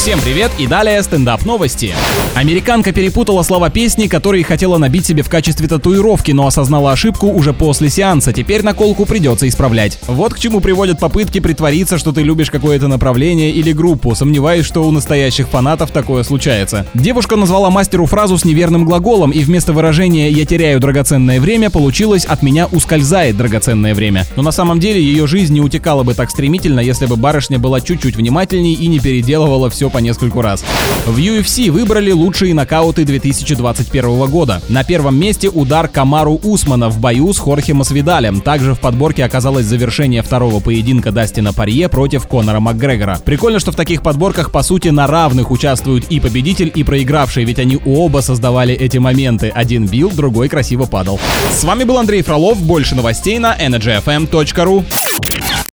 Всем привет и далее стендап новости. Американка перепутала слова песни, которые хотела набить себе в качестве татуировки, но осознала ошибку уже после сеанса. Теперь наколку придется исправлять. Вот к чему приводят попытки притвориться, что ты любишь какое-то направление или группу. Сомневаюсь, что у настоящих фанатов такое случается. Девушка назвала мастеру фразу с неверным глаголом, и вместо выражения «я теряю драгоценное время» получилось «от меня ускользает драгоценное время». Но на самом деле ее жизнь не утекала бы так стремительно, если бы барышня была чуть-чуть внимательней и не переделывала все по нескольку раз. В UFC выбрали лучшие нокауты 2021 года. На первом месте удар Камару Усмана в бою с Хорхе Масвидалем. Также в подборке оказалось завершение второго поединка Дастина Парье против Конора Макгрегора. Прикольно, что в таких подборках по сути на равных участвуют и победитель, и проигравший, ведь они оба создавали эти моменты. Один бил, другой красиво падал. С вами был Андрей Фролов. Больше новостей на energyfm.ru.